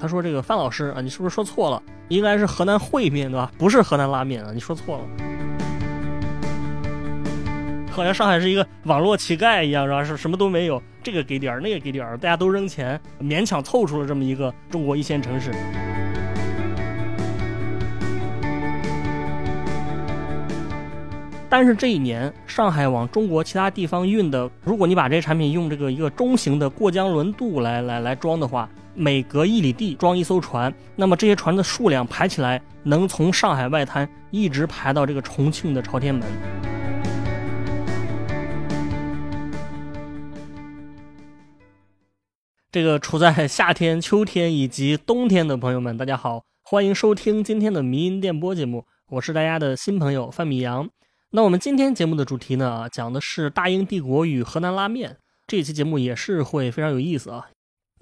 他说这个范老师啊，你是不是说错了？应该是河南烩面对吧？不是河南拉面啊，你说错了。好像上海是一个网络乞丐一样，是吧？是什么都没有，这个给点儿，那个给点儿，大家都扔钱，勉强凑出了这么一个中国一线城市。但是这一年，上海往中国其他地方运的，如果你把这些产品用这个一个中型的过江轮渡来来来装的话，每隔一里地装一艘船，那么这些船的数量排起来，能从上海外滩一直排到这个重庆的朝天门。这个处在夏天、秋天以及冬天的朋友们，大家好，欢迎收听今天的迷音电波节目，我是大家的新朋友范米阳。那我们今天节目的主题呢，讲的是大英帝国与河南拉面。这期节目也是会非常有意思啊。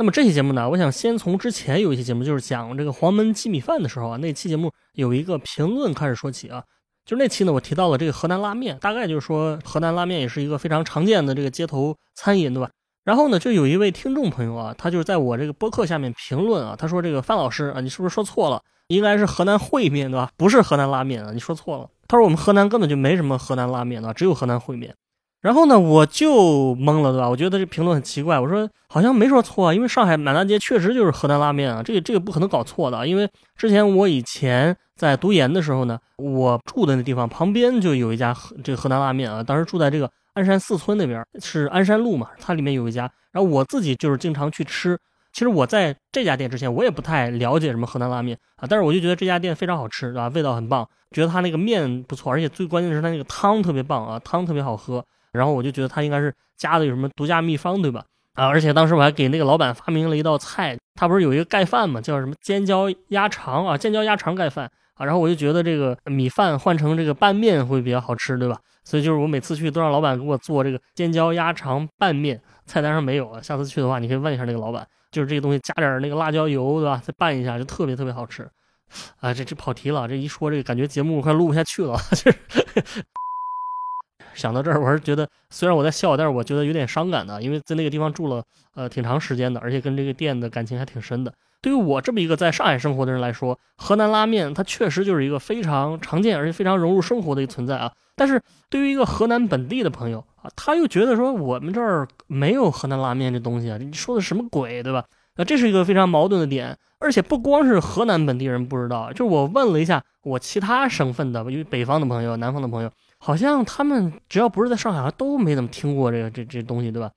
那么这期节目呢，我想先从之前有一期节目，就是讲这个黄焖鸡米饭的时候啊，那期节目有一个评论开始说起啊。就是那期呢，我提到了这个河南拉面，大概就是说河南拉面也是一个非常常见的这个街头餐饮，对吧？然后呢，就有一位听众朋友啊，他就是在我这个播客下面评论啊，他说这个范老师啊，你是不是说错了？应该是河南烩面对吧？不是河南拉面啊，你说错了。他说：“我们河南根本就没什么河南拉面的，只有河南烩面。”然后呢，我就懵了，对吧？我觉得这评论很奇怪。我说：“好像没说错啊，因为上海满大街确实就是河南拉面啊，这个这个不可能搞错的。因为之前我以前在读研的时候呢，我住的那地方旁边就有一家河这个河南拉面啊。当时住在这个鞍山四村那边，是鞍山路嘛，它里面有一家。然后我自己就是经常去吃。其实我在这家店之前，我也不太了解什么河南拉面啊，但是我就觉得这家店非常好吃，对吧？味道很棒。”觉得它那个面不错，而且最关键的是它那个汤特别棒啊，汤特别好喝。然后我就觉得他应该是加的有什么独家秘方，对吧？啊，而且当时我还给那个老板发明了一道菜，他不是有一个盖饭嘛，叫什么尖椒鸭肠啊，尖椒鸭肠盖饭啊。然后我就觉得这个米饭换成这个拌面会比较好吃，对吧？所以就是我每次去都让老板给我做这个尖椒鸭肠拌面，菜单上没有啊。下次去的话，你可以问一下那个老板，就是这个东西加点那个辣椒油，对吧？再拌一下，就特别特别好吃。啊，这这跑题了，这一说这个感觉节目快录不下去了。就 是想到这儿，我是觉得虽然我在笑，但是我觉得有点伤感的，因为在那个地方住了呃挺长时间的，而且跟这个店的感情还挺深的。对于我这么一个在上海生活的人来说，河南拉面它确实就是一个非常常见而且非常融入生活的一个存在啊。但是对于一个河南本地的朋友啊，他又觉得说我们这儿没有河南拉面这东西啊，你说的什么鬼，对吧？那这是一个非常矛盾的点。而且不光是河南本地人不知道，就是我问了一下我其他省份的，因为北方的朋友、南方的朋友，好像他们只要不是在上海，都没怎么听过这个这这东西，对吧？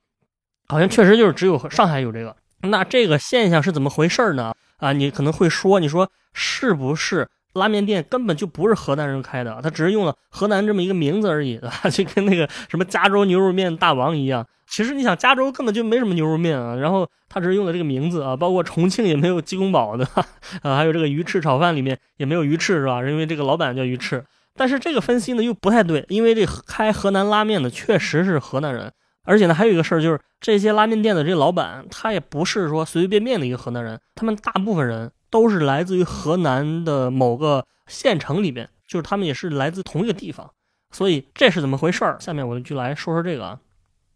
好像确实就是只有上海有这个。那这个现象是怎么回事呢？啊，你可能会说，你说是不是拉面店根本就不是河南人开的，他只是用了河南这么一个名字而已，对吧？就跟那个什么加州牛肉面大王一样。其实你想，加州根本就没什么牛肉面啊，然后他只是用了这个名字啊，包括重庆也没有鸡公煲的，啊，还有这个鱼翅炒饭里面也没有鱼翅是吧？因为这个老板叫鱼翅。但是这个分析呢又不太对，因为这开河南拉面的确实是河南人，而且呢还有一个事儿就是这些拉面店的这老板他也不是说随随便便的一个河南人，他们大部分人都是来自于河南的某个县城里边，就是他们也是来自同一个地方，所以这是怎么回事儿？下面我就来说说这个啊。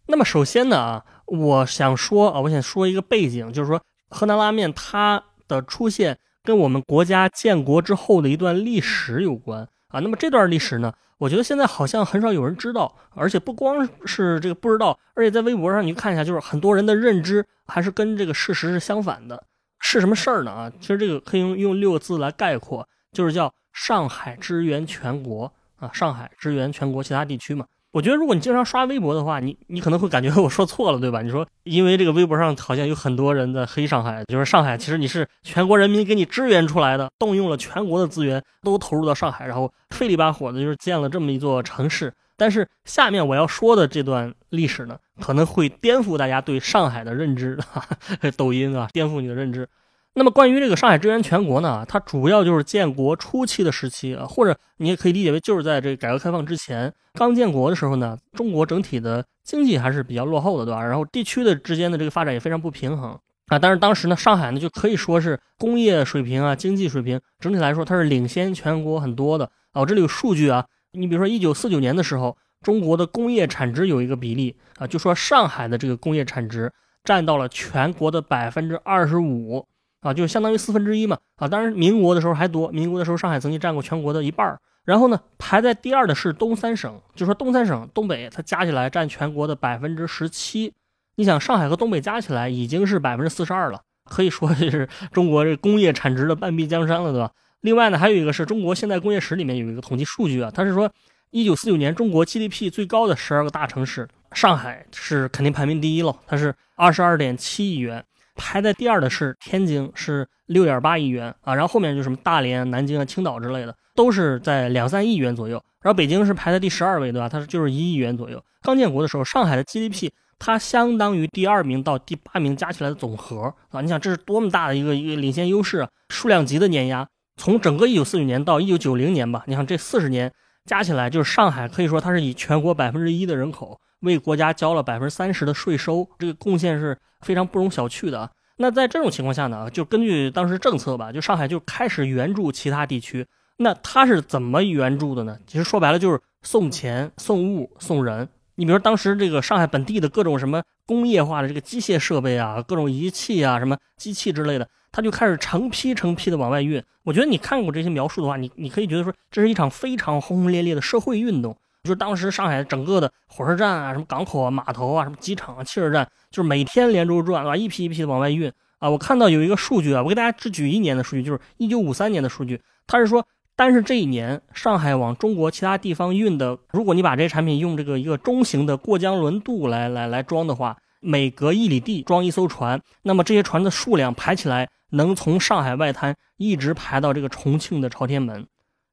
那么首先呢啊，我想说啊，我想说一个背景，就是说河南拉面它的出现跟我们国家建国之后的一段历史有关啊。那么这段历史呢，我觉得现在好像很少有人知道，而且不光是这个不知道，而且在微博上你看一下，就是很多人的认知还是跟这个事实是相反的。是什么事儿呢啊？其实这个可以用用六个字来概括，就是叫上海支援全国啊，上海支援全国其他地区嘛。我觉得，如果你经常刷微博的话，你你可能会感觉我说错了，对吧？你说，因为这个微博上好像有很多人在黑上海，就是上海其实你是全国人民给你支援出来的，动用了全国的资源都投入到上海，然后费力巴火的就是建了这么一座城市。但是下面我要说的这段历史呢，可能会颠覆大家对上海的认知，抖音啊，颠覆你的认知。那么关于这个上海支援全国呢，它主要就是建国初期的时期啊，或者你也可以理解为就是在这个改革开放之前刚建国的时候呢，中国整体的经济还是比较落后的，对吧？然后地区的之间的这个发展也非常不平衡啊。但是当时呢，上海呢就可以说是工业水平啊、经济水平整体来说它是领先全国很多的啊。我这里有数据啊，你比如说一九四九年的时候，中国的工业产值有一个比例啊，就说上海的这个工业产值占到了全国的百分之二十五。啊，就相当于四分之一嘛啊。当然民国的时候还多，民国的时候上海曾经占过全国的一半儿。然后呢，排在第二的是东三省，就说东三省东北它加起来占全国的百分之十七。你想上海和东北加起来已经是百分之四十二了，可以说是中国这工业产值的半壁江山了，对吧？另外呢，还有一个是中国现代工业史里面有一个统计数据啊，它是说一九四九年中国 GDP 最高的十二个大城市，上海是肯定排名第一喽，它是二十二点七亿元，排在第二的是天津，是六点八亿元啊，然后后面就什么大连、南京啊、青岛之类的，都是在两三亿元左右，然后北京是排在第十二位，对吧？它是就是一亿元左右。刚建国的时候，上海的 GDP。它相当于第二名到第八名加起来的总和啊！你想这是多么大的一个一个领先优势啊！数量级的碾压，从整个一九四九年到一九九零年吧，你看这四十年加起来，就是上海可以说它是以全国百分之一的人口为国家交了百分之三十的税收，这个贡献是非常不容小觑的！那在这种情况下呢，就根据当时政策吧，就上海就开始援助其他地区。那它是怎么援助的呢？其实说白了就是送钱、送物、送人。你比如说，当时这个上海本地的各种什么工业化的这个机械设备啊，各种仪器啊，什么机器之类的，他就开始成批成批的往外运。我觉得你看过这些描述的话，你你可以觉得说，这是一场非常轰轰烈烈的社会运动。就是当时上海整个的火车站啊，什么港口啊、码头啊、什么机场啊、汽车站，就是每天连轴转，对吧？一批一批的往外运啊。我看到有一个数据啊，我给大家只举一年的数据，就是一九五三年的数据，他是说。但是这一年，上海往中国其他地方运的，如果你把这些产品用这个一个中型的过江轮渡来来来装的话，每隔一里地装一艘船，那么这些船的数量排起来，能从上海外滩一直排到这个重庆的朝天门，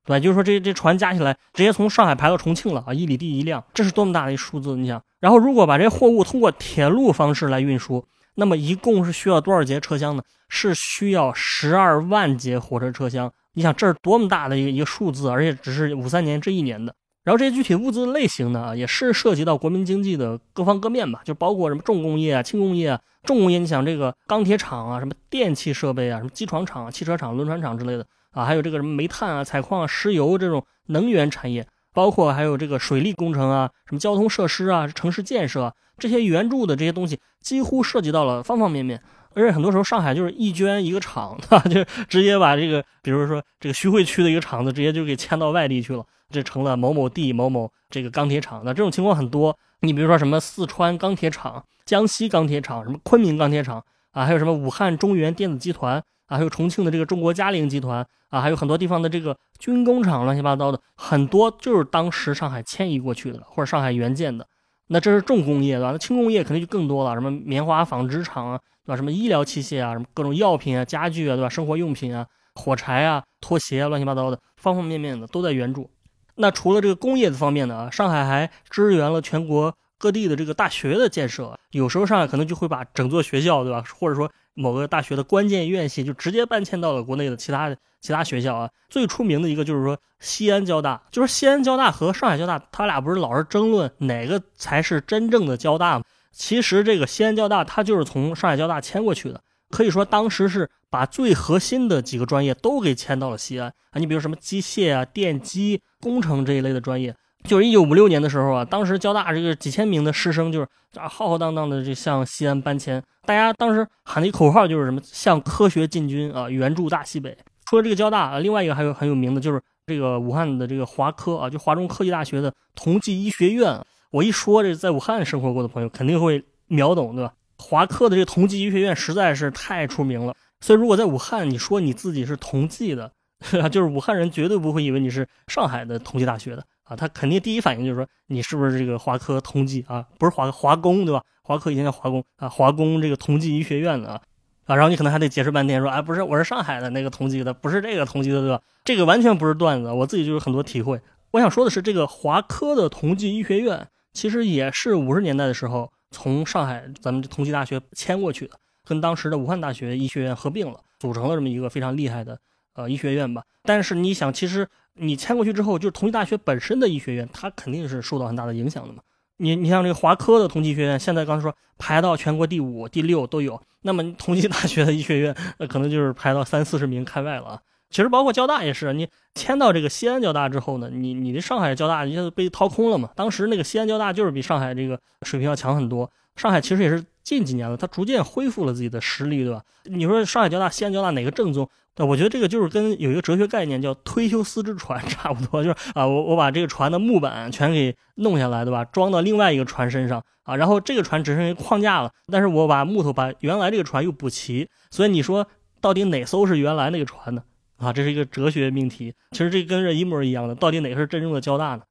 对吧？就是说这这船加起来，直接从上海排到重庆了啊，一里地一辆，这是多么大的一数字？你想，然后如果把这货物通过铁路方式来运输，那么一共是需要多少节车厢呢？是需要十二万节火车车厢。你想这是多么大的一个一个数字，而且只是五三年这一年的。然后这些具体物资类型呢，也是涉及到国民经济的各方各面吧，就包括什么重工业啊、轻工业啊。重工业，你想这个钢铁厂啊、什么电气设备啊、什么机床厂、汽车厂、轮船厂之类的啊，还有这个什么煤炭啊、采矿、啊石油这种能源产业，包括还有这个水利工程啊、什么交通设施啊、城市建设这些援助的这些东西，几乎涉及到了方方面面。而且很多时候，上海就是一捐一个厂，对吧？就直接把这个，比如说这个徐汇区的一个厂子，直接就给迁到外地去了，这成了某某地某某这个钢铁厂。那这种情况很多。你比如说什么四川钢铁厂、江西钢铁厂、什么昆明钢铁厂啊，还有什么武汉中原电子集团啊，还有重庆的这个中国嘉陵集团啊，还有很多地方的这个军工厂，乱七八糟的很多，就是当时上海迁移过去的，或者上海援建的。那这是重工业，对吧？那轻工业肯定就更多了，什么棉花纺织厂啊，对吧？什么医疗器械啊，什么各种药品啊、家具啊，对吧？生活用品啊、火柴啊、拖鞋啊，乱七八糟的，方方面面的都在援助。那除了这个工业的方面呢，啊，上海还支援了全国各地的这个大学的建设。有时候上海可能就会把整座学校，对吧？或者说某个大学的关键院系，就直接搬迁到了国内的其他其他学校啊。最出名的一个就是说。西安交大就是西安交大和上海交大，他俩不是老是争论哪个才是真正的交大吗？其实这个西安交大，它就是从上海交大迁过去的，可以说当时是把最核心的几个专业都给迁到了西安啊。你比如什么机械啊、电机工程这一类的专业，就是一九五六年的时候啊，当时交大这个几千名的师生就是啊浩浩荡荡的就向西安搬迁，大家当时喊的一口号就是什么向科学进军啊，援助大西北。除了这个交大啊，另外一个还有很有名的就是。这个武汉的这个华科啊，就华中科技大学的同济医学院，我一说这在武汉生活过的朋友肯定会秒懂，对吧？华科的这个同济医学院实在是太出名了，所以如果在武汉你说你自己是同济的，就是武汉人绝对不会以为你是上海的同济大学的他肯定第一反应就是说你是不是这个华科同济啊？不是华华工对吧？华科以前叫华工啊，华工这个同济医学院的啊。啊，然后你可能还得解释半天，说，哎，不是，我是上海的那个同济的，不是这个同济的，对吧？这个完全不是段子，我自己就有很多体会。我想说的是，这个华科的同济医学院，其实也是五十年代的时候从上海咱们同济大学迁过去的，跟当时的武汉大学医学院合并了，组成了这么一个非常厉害的呃医学院吧。但是你想，其实你迁过去之后，就是同济大学本身的医学院，它肯定是受到很大的影响的嘛。你你像这个华科的同济学院，现在刚才说排到全国第五、第六都有。那么同济大学的医学院，那可能就是排到三四十名开外了啊。其实包括交大也是，你迁到这个西安交大之后呢，你你的上海交大一下子被掏空了嘛。当时那个西安交大就是比上海这个水平要强很多。上海其实也是近几年了，它逐渐恢复了自己的实力，对吧？你说上海交大、西安交大哪个正宗？对我觉得这个就是跟有一个哲学概念叫推修斯之船 差不多，就是啊，我我把这个船的木板全给弄下来，对吧？装到另外一个船身上啊，然后这个船只剩下框架了，但是我把木头把原来这个船又补齐，所以你说到底哪艘是原来那个船呢？啊，这是一个哲学命题。其实这跟这一模一样的，到底哪个是真正的交大呢？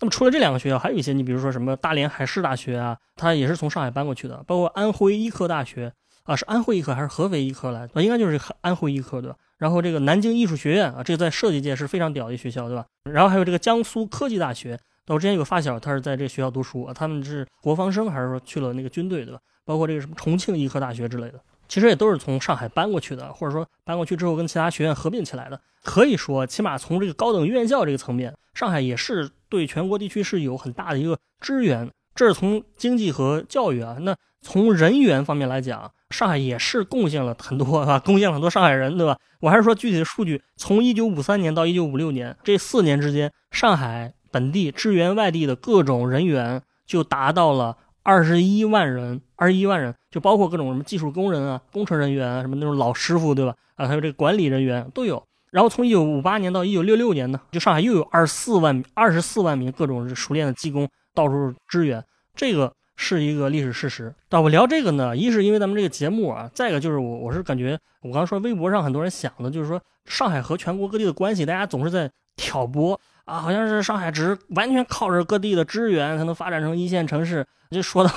那么除了这两个学校，还有一些，你比如说什么大连海事大学啊，它也是从上海搬过去的，包括安徽医科大学啊，是安徽医科还是合肥医科来？啊，应该就是安徽医科对吧？然后这个南京艺术学院啊，这个在设计界是非常屌的学校，对吧？然后还有这个江苏科技大学，我之前有个发小，他是在这个学校读书啊，他们是国防生还是说去了那个军队，对吧？包括这个什么重庆医科大学之类的，其实也都是从上海搬过去的，或者说搬过去之后跟其他学院合并起来的。可以说，起码从这个高等院校这个层面，上海也是对全国地区是有很大的一个支援。这是从经济和教育啊，那从人员方面来讲。上海也是贡献了很多啊，贡献了很多上海人，对吧？我还是说具体的数据，从一九五三年到一九五六年这四年之间，上海本地支援外地的各种人员就达到了二十一万人，二十一万人，就包括各种什么技术工人啊、工程人员啊、什么那种老师傅，对吧？啊，还有这个管理人员都有。然后从一九五八年到一九六六年呢，就上海又有二十四万二十四万名各种熟练的技工到处支援，这个。是一个历史事实。但我聊这个呢，一是因为咱们这个节目啊，再一个就是我我是感觉，我刚说微博上很多人想的，就是说上海和全国各地的关系，大家总是在挑拨啊，好像是上海只是完全靠着各地的支援才能发展成一线城市，就说的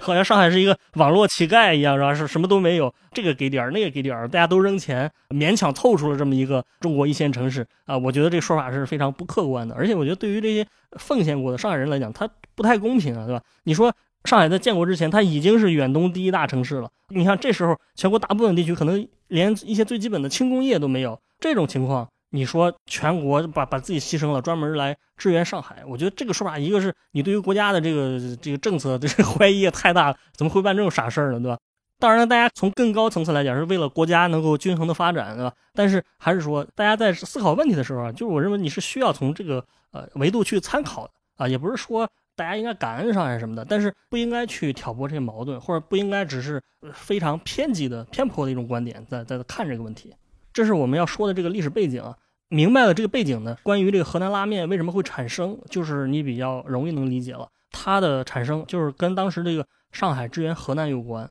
好像上海是一个网络乞丐一样，是吧？是什么都没有，这个给点儿，那个给点儿，大家都扔钱，勉强凑出了这么一个中国一线城市啊。我觉得这说法是非常不客观的，而且我觉得对于这些奉献过的上海人来讲，他不太公平啊，对吧？你说。上海在建国之前，它已经是远东第一大城市了。你看，这时候全国大部分地区可能连一些最基本的轻工业都没有。这种情况，你说全国把把自己牺牲了，专门来支援上海，我觉得这个说法，一个是你对于国家的这个这个政策的 怀疑也太大了，怎么会办这种傻事儿呢？对吧？当然了，大家从更高层次来讲，是为了国家能够均衡的发展，对吧？但是还是说，大家在思考问题的时候啊，就是我认为你是需要从这个呃维度去参考的啊，也不是说。大家应该感恩上海什么的，但是不应该去挑拨这些矛盾，或者不应该只是非常偏激的、偏颇的一种观点在在看这个问题。这是我们要说的这个历史背景啊。明白了这个背景呢，关于这个河南拉面为什么会产生，就是你比较容易能理解了。它的产生就是跟当时这个上海支援河南有关。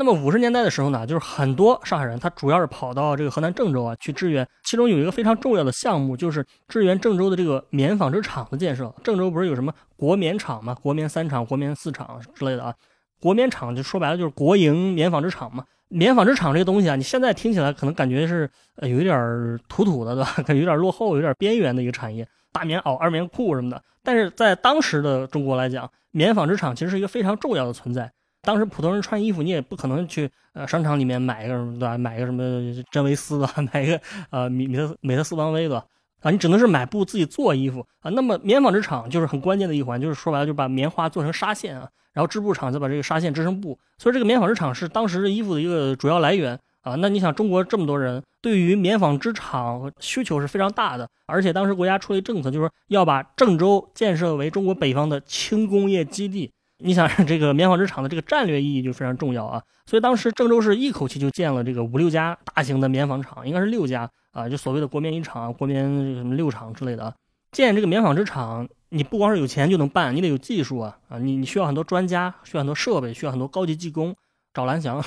那么五十年代的时候呢，就是很多上海人，他主要是跑到这个河南郑州啊去支援。其中有一个非常重要的项目，就是支援郑州的这个棉纺织厂的建设。郑州不是有什么国棉厂吗？国棉三厂、国棉四厂之类的啊。国棉厂就说白了就是国营棉纺织厂嘛。棉纺织厂这个东西啊，你现在听起来可能感觉是呃有一点土土的，对吧？感觉有点落后、有点边缘的一个产业，大棉袄、二棉裤什么的。但是在当时的中国来讲，棉纺织厂其实是一个非常重要的存在。当时普通人穿衣服，你也不可能去呃商场里面买一个什么对吧？买一个什么真维斯的，买一个呃米米特美特斯邦威的啊，你只能是买布自己做衣服啊。那么棉纺织厂就是很关键的一环，就是说白了就把棉花做成纱线啊，然后织布厂再把这个纱线织成布。所以这个棉纺织厂是当时衣服的一个主要来源啊。那你想中国这么多人，对于棉纺织厂需求是非常大的，而且当时国家出了一政策，就是要把郑州建设为中国北方的轻工业基地。你想这个棉纺织厂的这个战略意义就非常重要啊，所以当时郑州市一口气就建了这个五六家大型的棉纺厂，应该是六家啊，就所谓的国棉一厂、国棉什么六厂之类的。建这个棉纺织厂，你不光是有钱就能办，你得有技术啊啊，你你需要很多专家，需要很多设备，需要很多高级技工。找蓝翔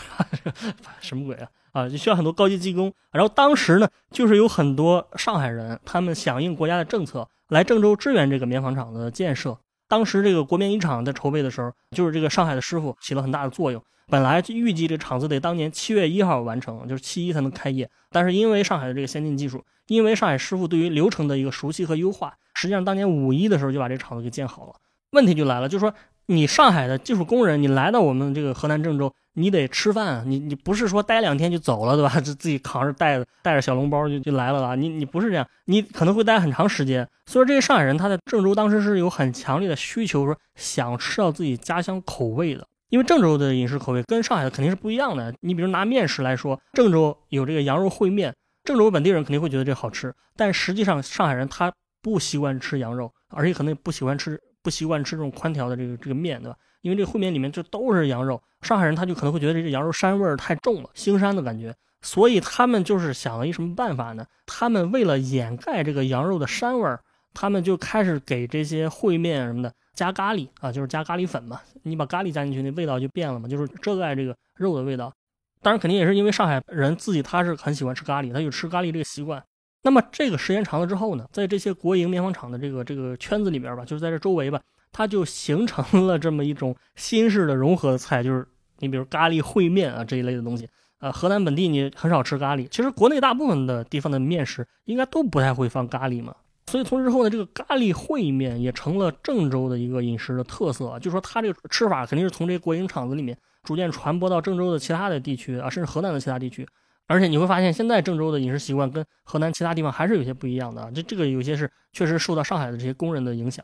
什么鬼啊啊，就需要很多高级技工。然后当时呢，就是有很多上海人，他们响应国家的政策来郑州支援这个棉纺厂的建设。当时这个国棉一厂在筹备的时候，就是这个上海的师傅起了很大的作用。本来预计这厂子得当年七月一号完成，就是七一才能开业。但是因为上海的这个先进技术，因为上海师傅对于流程的一个熟悉和优化，实际上当年五一的时候就把这厂子给建好了。问题就来了，就是说。你上海的技术工人，你来到我们这个河南郑州，你得吃饭，你你不是说待两天就走了，对吧？就 自己扛着带着带着小笼包就就来了啊？你你不是这样，你可能会待很长时间。所以这些上海人他在郑州当时是有很强烈的需求，说想吃到自己家乡口味的，因为郑州的饮食口味跟上海的肯定是不一样的。你比如拿面食来说，郑州有这个羊肉烩面，郑州本地人肯定会觉得这好吃，但实际上上海人他不习惯吃羊肉，而且可能也不喜欢吃。不习惯吃这种宽条的这个这个面，对吧？因为这个烩面里面就都是羊肉，上海人他就可能会觉得这个羊肉膻味儿太重了，腥膻的感觉，所以他们就是想了一什么办法呢？他们为了掩盖这个羊肉的膻味儿，他们就开始给这些烩面什么的加咖喱啊，就是加咖喱粉嘛。你把咖喱加进去，那味道就变了嘛，就是遮盖这个肉的味道。当然，肯定也是因为上海人自己他是很喜欢吃咖喱，他有吃咖喱这个习惯。那么这个时间长了之后呢，在这些国营面坊厂的这个这个圈子里边吧，就是在这周围吧，它就形成了这么一种新式的融合的菜，就是你比如咖喱烩面啊这一类的东西。呃，河南本地你很少吃咖喱，其实国内大部分的地方的面食应该都不太会放咖喱嘛。所以从之后呢，这个咖喱烩面也成了郑州的一个饮食的特色，啊就说它这个吃法肯定是从这国营厂子里面。逐渐传播到郑州的其他的地区啊，甚至河南的其他地区，而且你会发现，现在郑州的饮食习惯跟河南其他地方还是有些不一样的。这这个有些是确实受到上海的这些工人的影响。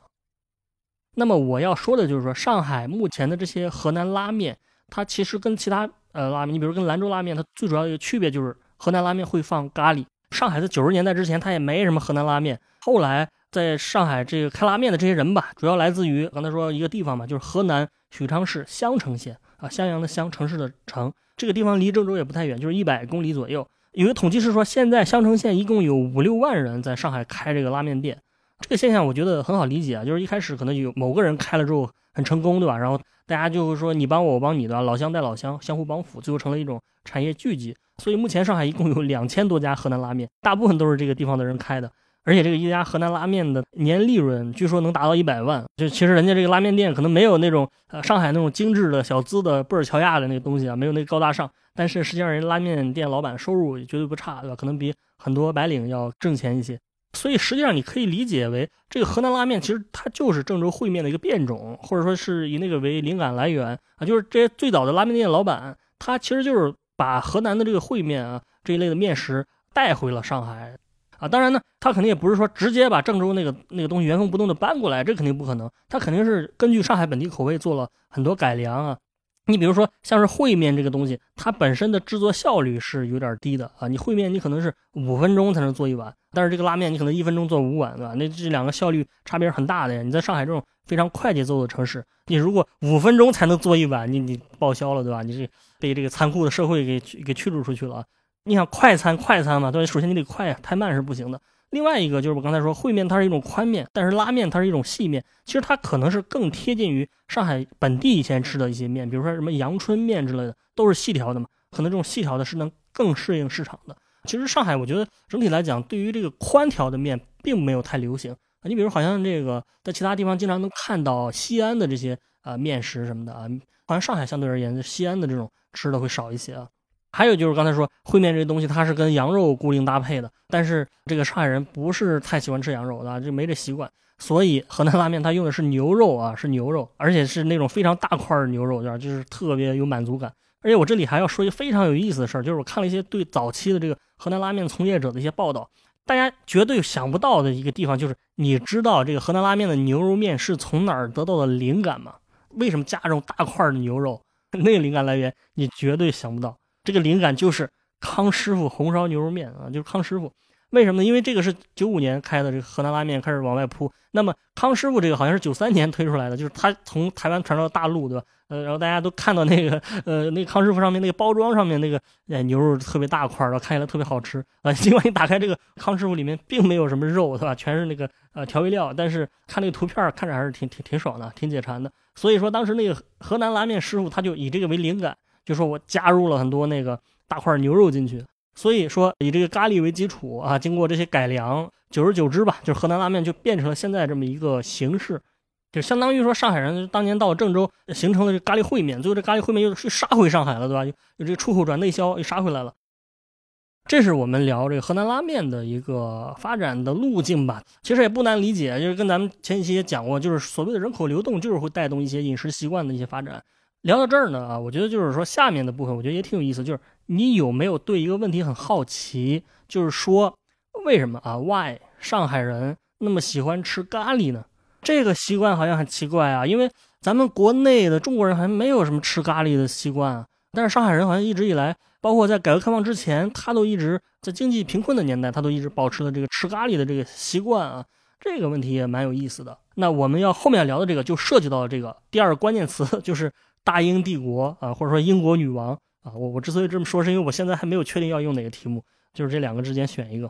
那么我要说的就是说，上海目前的这些河南拉面，它其实跟其他呃拉面，你比如跟兰州拉面，它最主要一个区别就是河南拉面会放咖喱。上海在九十年代之前，它也没什么河南拉面。后来在上海这个开拉面的这些人吧，主要来自于刚才说一个地方嘛，就是河南许昌市襄城县。啊，襄阳的襄，城市的城，这个地方离郑州也不太远，就是一百公里左右。有个统计是说，现在襄城县一共有五六万人在上海开这个拉面店。这个现象我觉得很好理解啊，就是一开始可能有某个人开了之后很成功，对吧？然后大家就会说你帮我，我帮你，对吧？老乡带老乡，相互帮扶，最后成了一种产业聚集。所以目前上海一共有两千多家河南拉面，大部分都是这个地方的人开的。而且这个一家河南拉面的年利润据说能达到一百万，就其实人家这个拉面店可能没有那种呃上海那种精致的小资的布尔乔亚的那个东西啊，没有那个高大上，但是实际上人拉面店老板收入也绝对不差，对吧？可能比很多白领要挣钱一些。所以实际上你可以理解为，这个河南拉面其实它就是郑州烩面的一个变种，或者说是以那个为灵感来源啊，就是这些最早的拉面店老板，他其实就是把河南的这个烩面啊这一类的面食带回了上海。啊，当然呢，他肯定也不是说直接把郑州那个那个东西原封不动的搬过来，这肯定不可能。他肯定是根据上海本地口味做了很多改良啊。你比如说像是烩面这个东西，它本身的制作效率是有点低的啊。你烩面你可能是五分钟才能做一碗，但是这个拉面你可能一分钟做五碗，对吧？那这两个效率差别很大的呀。你在上海这种非常快节奏的城市，你如果五分钟才能做一碗，你你报销了，对吧？你是被这个残酷的社会给给驱逐出去了。你想快餐快餐嘛，对首先你得快呀，太慢是不行的。另外一个就是我刚才说烩面，它是一种宽面，但是拉面它是一种细面。其实它可能是更贴近于上海本地以前吃的一些面，比如说什么阳春面之类的，都是细条的嘛。可能这种细条的是能更适应市场的。其实上海我觉得整体来讲，对于这个宽条的面并没有太流行啊。你比如好像这个在其他地方经常能看到西安的这些啊面食什么的啊，好像上海相对而言，西安的这种吃的会少一些啊。还有就是刚才说烩面这东西，它是跟羊肉固定搭配的，但是这个上海人不是太喜欢吃羊肉的，就没这习惯，所以河南拉面它用的是牛肉啊，是牛肉，而且是那种非常大块的牛肉，就是特别有满足感。而且我这里还要说一个非常有意思的事儿，就是我看了一些对早期的这个河南拉面从业者的一些报道，大家绝对想不到的一个地方就是，你知道这个河南拉面的牛肉面是从哪儿得到的灵感吗？为什么加这种大块的牛肉？那个灵感来源你绝对想不到。这个灵感就是康师傅红烧牛肉面啊，就是康师傅。为什么呢？因为这个是九五年开的，这个河南拉面开始往外铺。那么康师傅这个好像是九三年推出来的，就是他从台湾传到大陆，对吧？呃，然后大家都看到那个呃，那个康师傅上面那个包装上面那个哎牛肉特别大块，然后看起来特别好吃啊。尽管你打开这个康师傅里面并没有什么肉，对吧？全是那个呃调味料，但是看那个图片看着还是挺挺挺爽的，挺解馋的。所以说当时那个河南拉面师傅他就以这个为灵感。就说我加入了很多那个大块牛肉进去，所以说以这个咖喱为基础啊，经过这些改良，久而久之吧，就是河南拉面就变成了现在这么一个形式，就相当于说上海人当年到郑州形成了这咖喱烩面，最后这咖喱烩面又杀回上海了，对吧？有这个出口转内销又杀回来了。这是我们聊这个河南拉面的一个发展的路径吧，其实也不难理解，就是跟咱们前几期也讲过，就是所谓的人口流动就是会带动一些饮食习惯的一些发展。聊到这儿呢啊，我觉得就是说下面的部分，我觉得也挺有意思。就是你有没有对一个问题很好奇？就是说为什么啊？Why 上海人那么喜欢吃咖喱呢？这个习惯好像很奇怪啊，因为咱们国内的中国人还没有什么吃咖喱的习惯啊。但是上海人好像一直以来，包括在改革开放之前，他都一直在经济贫困的年代，他都一直保持了这个吃咖喱的这个习惯啊。这个问题也蛮有意思的。那我们要后面聊的这个就涉及到了这个第二个关键词，就是大英帝国啊，或者说英国女王啊。我我之所以这么说，是因为我现在还没有确定要用哪个题目，就是这两个之间选一个。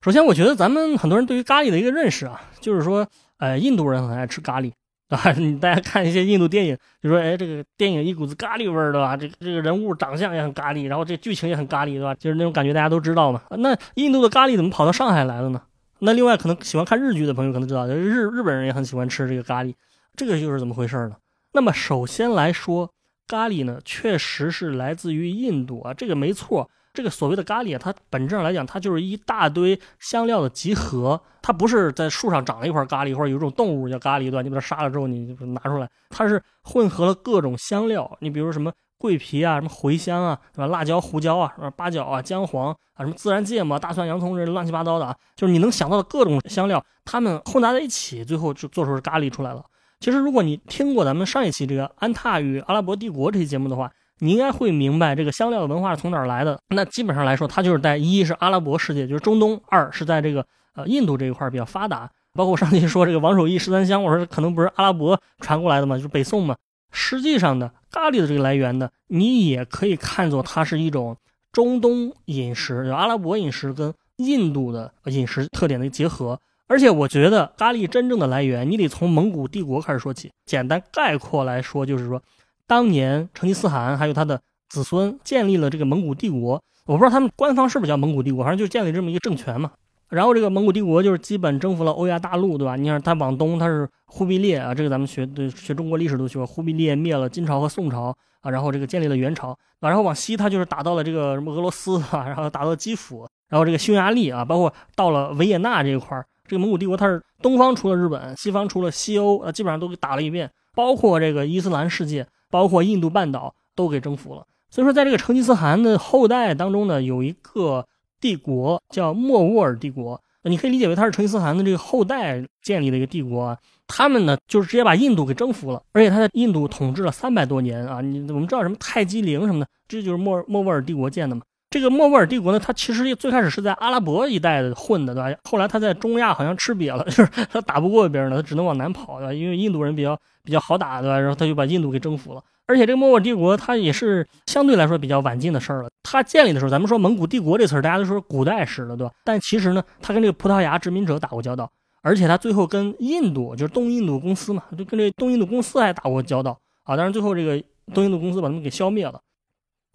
首先，我觉得咱们很多人对于咖喱的一个认识啊，就是说，呃，印度人很爱吃咖喱。啊，你大家看一些印度电影，就说，哎，这个电影一股子咖喱味儿，对吧？这个这个人物长相也很咖喱，然后这剧情也很咖喱，对吧？就是那种感觉，大家都知道嘛。那印度的咖喱怎么跑到上海来了呢？那另外可能喜欢看日剧的朋友可能知道，日日本人也很喜欢吃这个咖喱，这个又是怎么回事呢？那么首先来说，咖喱呢，确实是来自于印度啊，这个没错。这个所谓的咖喱啊，它本质上来讲，它就是一大堆香料的集合。它不是在树上长了一块咖喱，或者有一种动物叫咖喱，对吧？你把它杀了之后，你就拿出来，它是混合了各种香料。你比如什么桂皮啊，什么茴香啊，是吧？辣椒、胡椒啊，什么八角啊，姜黄啊，什么孜然、芥末、大蒜、洋葱，这乱七八糟的啊，就是你能想到的各种香料，它们混杂在一起，最后就做出咖喱出来了。其实，如果你听过咱们上一期这个安踏与阿拉伯帝国这期节目的话，你应该会明白这个香料的文化是从哪儿来的。那基本上来说，它就是在一是阿拉伯世界，就是中东；二是在这个呃印度这一块比较发达。包括上期说这个王守义十三香，我说可能不是阿拉伯传过来的嘛，就是北宋嘛。实际上呢，咖喱的这个来源呢，你也可以看作它是一种中东饮食，就阿拉伯饮食跟印度的饮食特点的结合。而且我觉得咖喱真正的来源，你得从蒙古帝国开始说起。简单概括来说，就是说。当年成吉思汗还有他的子孙建立了这个蒙古帝国，我不知道他们官方是不是叫蒙古帝国，反正就建立这么一个政权嘛。然后这个蒙古帝国就是基本征服了欧亚大陆，对吧？你看他往东他是忽必烈啊，这个咱们学对学中国历史都学过，忽必烈灭了金朝和宋朝啊，然后这个建立了元朝，然后往西他就是打到了这个什么俄罗斯啊，然后打到基辅，然后这个匈牙利啊，包括到了维也纳这一块儿，这个蒙古帝国它是东方除了日本，西方除了西欧啊，基本上都给打了一遍，包括这个伊斯兰世界。包括印度半岛都给征服了，所以说在这个成吉思汗的后代当中呢，有一个帝国叫莫卧儿帝国，你可以理解为他是成吉思汗的这个后代建立的一个帝国啊。他们呢就是直接把印度给征服了，而且他在印度统治了三百多年啊。你我们知道什么泰姬陵什么的，这就是莫莫卧儿帝国建的嘛。这个莫卧儿帝国呢，它其实最开始是在阿拉伯一带的混的，对吧？后来他在中亚好像吃瘪了，就是他打不过别人了，他只能往南跑，对吧？因为印度人比较比较好打，对吧？然后他就把印度给征服了。而且这个莫卧儿帝国它也是相对来说比较晚近的事儿了。它建立的时候，咱们说蒙古帝国这词儿，大家都说古代史了，对吧？但其实呢，它跟这个葡萄牙殖民者打过交道，而且它最后跟印度，就是东印度公司嘛，就跟这东印度公司还打过交道啊。但是最后这个东印度公司把他们给消灭了。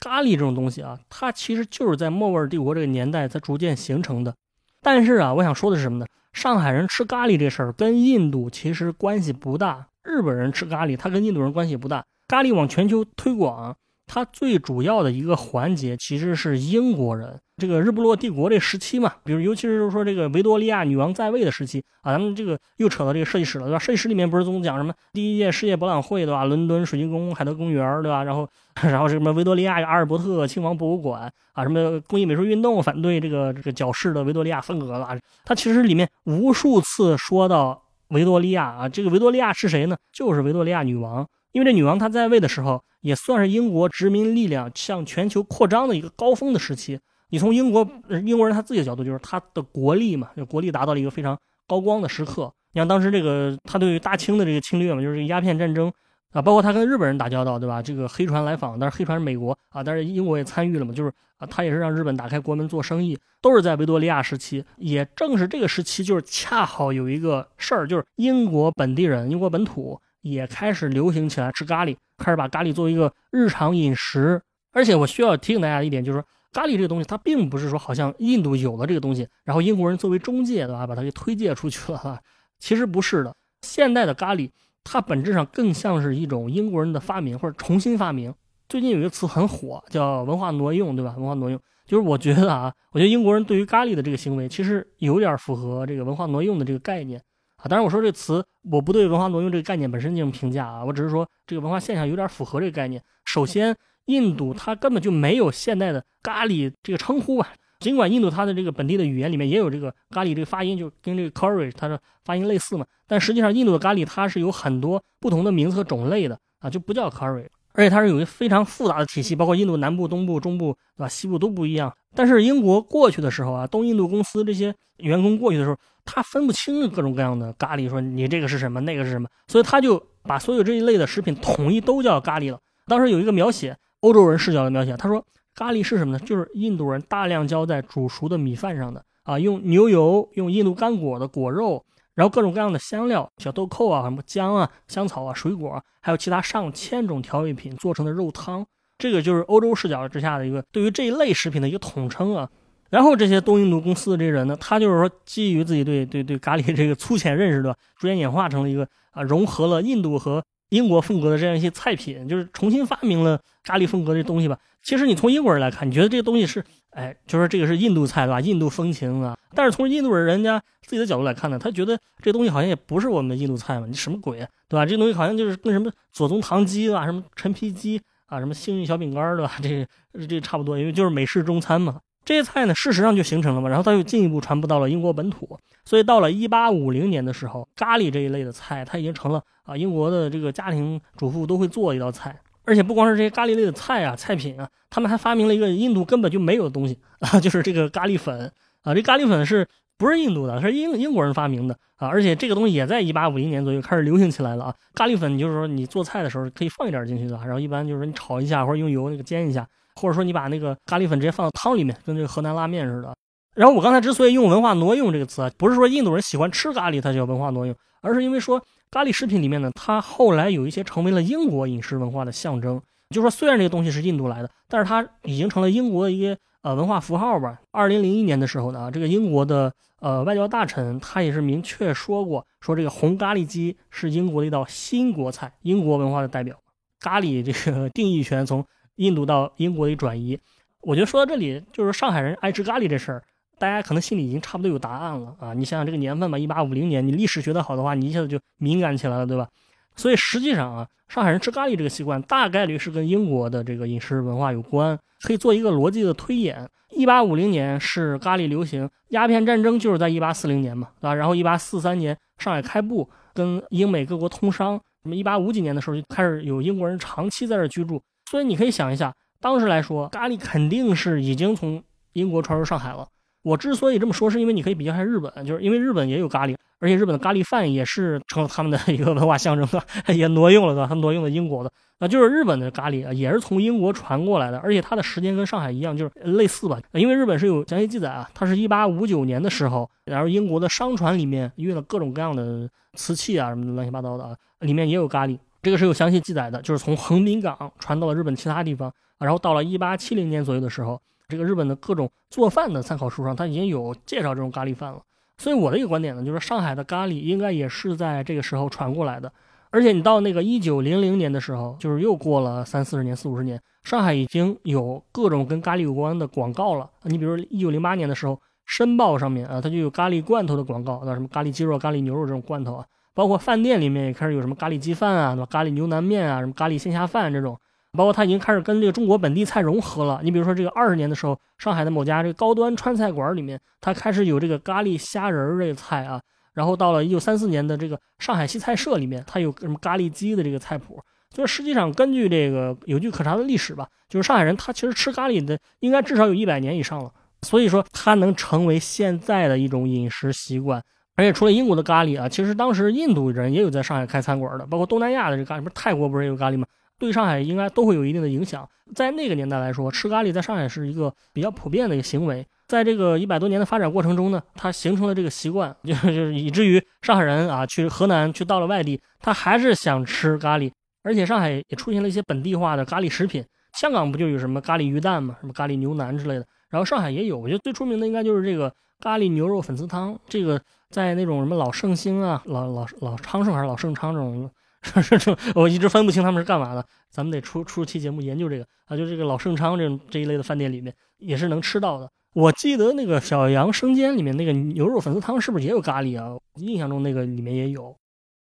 咖喱这种东西啊，它其实就是在莫卧儿帝国这个年代才逐渐形成的。但是啊，我想说的是什么呢？上海人吃咖喱这事儿跟印度其实关系不大。日本人吃咖喱，他跟印度人关系不大。咖喱往全球推广。它最主要的一个环节其实是英国人，这个日不落帝国这时期嘛，比如尤其是说这个维多利亚女王在位的时期啊，咱们这个又扯到这个设计史了，对吧？设计史里面不是总讲什么第一届世界博览会，对吧？伦敦水晶宫、海德公园，对吧？然后，然后什么维多利亚阿尔伯特亲王博物馆啊，什么工艺美术运动反对这个这个矫饰的维多利亚风格了，它其实里面无数次说到维多利亚啊，这个维多利亚是谁呢？就是维多利亚女王。因为这女王她在位的时候，也算是英国殖民力量向全球扩张的一个高峰的时期。你从英国英国人他自己的角度，就是他的国力嘛，就国力达到了一个非常高光的时刻。你像当时这个他对于大清的这个侵略嘛，就是这个鸦片战争啊，包括他跟日本人打交道，对吧？这个黑船来访，但是黑船是美国啊，但是英国也参与了嘛，就是啊，他也是让日本打开国门做生意，都是在维多利亚时期。也正是这个时期，就是恰好有一个事儿，就是英国本地人，英国本土。也开始流行起来吃咖喱，开始把咖喱作为一个日常饮食。而且我需要提醒大家一点，就是说咖喱这个东西，它并不是说好像印度有了这个东西，然后英国人作为中介，对吧，把它给推介出去了。其实不是的，现代的咖喱它本质上更像是一种英国人的发明或者重新发明。最近有一个词很火，叫文化挪用，对吧？文化挪用就是我觉得啊，我觉得英国人对于咖喱的这个行为，其实有点符合这个文化挪用的这个概念。啊，当然我说这词，我不对文化挪用这个概念本身进行评价啊，我只是说这个文化现象有点符合这个概念。首先，印度它根本就没有现代的咖喱这个称呼吧，尽管印度它的这个本地的语言里面也有这个咖喱这个发音，就跟这个 curry 它的发音类似嘛，但实际上印度的咖喱它是有很多不同的名字和种类的啊，就不叫 curry。而且它是有一个非常复杂的体系，包括印度南部、东部、中部，对吧？西部都不一样。但是英国过去的时候啊，东印度公司这些员工过去的时候，他分不清各种各样的咖喱，说你这个是什么，那个是什么，所以他就把所有这一类的食品统一都叫咖喱了。当时有一个描写，欧洲人视角的描写，他说咖喱是什么呢？就是印度人大量浇在煮熟的米饭上的啊，用牛油、用印度干果的果肉，然后各种各样的香料，小豆蔻啊、什么姜啊、香草啊、水果，还有其他上千种调味品做成的肉汤。这个就是欧洲视角之下的一个对于这一类食品的一个统称啊。然后这些东印度公司的这些人呢，他就是说基于自己对对对咖喱这个粗浅认识的，逐渐演化成了一个啊融合了印度和英国风格的这样一些菜品，就是重新发明了咖喱风格的东西吧。其实你从英国人来看，你觉得这个东西是哎，就说这个是印度菜对吧？印度风情啊。但是从印度人人家自己的角度来看呢，他觉得这东西好像也不是我们的印度菜嘛，你什么鬼啊，对吧？这东西好像就是跟什么左宗棠鸡啊？什么陈皮鸡啊，什么幸运小饼干对吧？这这差不多，因为就是美式中餐嘛。这些菜呢，事实上就形成了嘛，然后它又进一步传播到了英国本土，所以到了一八五零年的时候，咖喱这一类的菜，它已经成了啊英国的这个家庭主妇都会做一道菜，而且不光是这些咖喱类的菜啊菜品啊，他们还发明了一个印度根本就没有的东西啊，就是这个咖喱粉。啊，这咖喱粉是不是印度的？是英英国人发明的啊，而且这个东西也在一八五零年左右开始流行起来了啊。咖喱粉就是说你做菜的时候可以放一点进去的，然后一般就是说你炒一下或者用油那个煎一下。或者说你把那个咖喱粉直接放到汤里面，跟这个河南拉面似的。然后我刚才之所以用“文化挪用”这个词啊，不是说印度人喜欢吃咖喱，它叫文化挪用，而是因为说咖喱食品里面呢，它后来有一些成为了英国饮食文化的象征。就说虽然这个东西是印度来的，但是它已经成了英国的一个呃文化符号吧。二零零一年的时候呢，这个英国的呃外交大臣他也是明确说过，说这个红咖喱鸡是英国的一道新国菜，英国文化的代表。咖喱这个 定义权从。印度到英国的转移，我觉得说到这里，就是上海人爱吃咖喱这事儿，大家可能心里已经差不多有答案了啊！你想想这个年份吧，一八五零年，你历史学得好的话，你一下子就敏感起来了，对吧？所以实际上啊，上海人吃咖喱这个习惯，大概率是跟英国的这个饮食文化有关。可以做一个逻辑的推演：一八五零年是咖喱流行，鸦片战争就是在一八四零年嘛，对吧？然后一八四三年上海开埠，跟英美各国通商，那么一八五几年的时候就开始有英国人长期在这居住。所以你可以想一下，当时来说，咖喱肯定是已经从英国传入上海了。我之所以这么说，是因为你可以比较一下日本，就是因为日本也有咖喱，而且日本的咖喱饭也是成了他们的一个文化象征，也挪用了，他挪用了英国的，那就是日本的咖喱啊，也是从英国传过来的，而且它的时间跟上海一样，就是类似吧。因为日本是有详细记载啊，它是一八五九年的时候，然后英国的商船里面运了各种各样的瓷器啊，什么乱七八糟的啊，里面也有咖喱。这个是有详细记载的，就是从横滨港传到了日本其他地方，然后到了一八七零年左右的时候，这个日本的各种做饭的参考书上，它已经有介绍这种咖喱饭了。所以我的一个观点呢，就是上海的咖喱应该也是在这个时候传过来的。而且你到那个一九零零年的时候，就是又过了三四十年、四五十年，上海已经有各种跟咖喱有关的广告了。你比如一九零八年的时候，《申报》上面啊，它就有咖喱罐头的广告，那什么咖喱鸡肉、咖喱牛肉这种罐头啊。包括饭店里面也开始有什么咖喱鸡饭啊，咖喱牛腩面啊，什么咖喱鲜虾饭这种，包括它已经开始跟这个中国本地菜融合了。你比如说这个二十年的时候，上海的某家这个高端川菜馆里面，它开始有这个咖喱虾仁儿这个菜啊。然后到了一九三四年的这个上海西菜社里面，它有什么咖喱鸡的这个菜谱。就是实际上根据这个有据可查的历史吧，就是上海人他其实吃咖喱的应该至少有一百年以上了。所以说它能成为现在的一种饮食习惯。而且除了英国的咖喱啊，其实当时印度人也有在上海开餐馆的，包括东南亚的这咖喱，不是泰国不是也有咖喱吗？对上海应该都会有一定的影响。在那个年代来说，吃咖喱在上海是一个比较普遍的一个行为。在这个一百多年的发展过程中呢，它形成了这个习惯，就 是就是以至于上海人啊去河南去到了外地，他还是想吃咖喱。而且上海也出现了一些本地化的咖喱食品，香港不就有什么咖喱鱼蛋嘛，什么咖喱牛腩之类的。然后上海也有，我觉得最出名的应该就是这个咖喱牛肉粉丝汤，这个。在那种什么老盛兴啊、老老老昌盛还是老盛昌这种，我一直分不清他们是干嘛的。咱们得出出期节目研究这个啊，就这个老盛昌这这一类的饭店里面也是能吃到的。我记得那个小杨生煎里面那个牛肉粉丝汤是不是也有咖喱啊？印象中那个里面也有。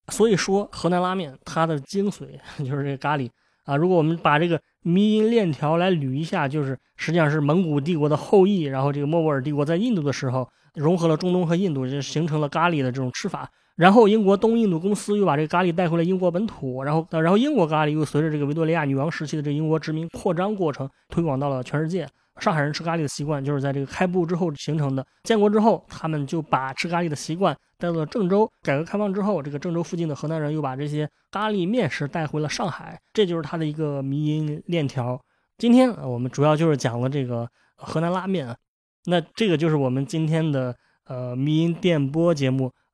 所以说河南拉面它的精髓 就是这个咖喱啊。如果我们把这个迷因链条来捋一下，就是实际上是蒙古帝国的后裔，然后这个莫卧儿帝国在印度的时候。融合了中东和印度，就形成了咖喱的这种吃法。然后英国东印度公司又把这个咖喱带回了英国本土，然后然后英国咖喱又随着这个维多利亚女王时期的这英国殖民扩张过程推广到了全世界。上海人吃咖喱的习惯就是在这个开埠之后形成的。建国之后，他们就把吃咖喱的习惯带到了郑州。改革开放之后，这个郑州附近的河南人又把这些咖喱面食带回了上海。这就是它的一个迷因链条。今天我们主要就是讲了这个河南拉面啊。那这个就是我们今天的呃迷因电波节目。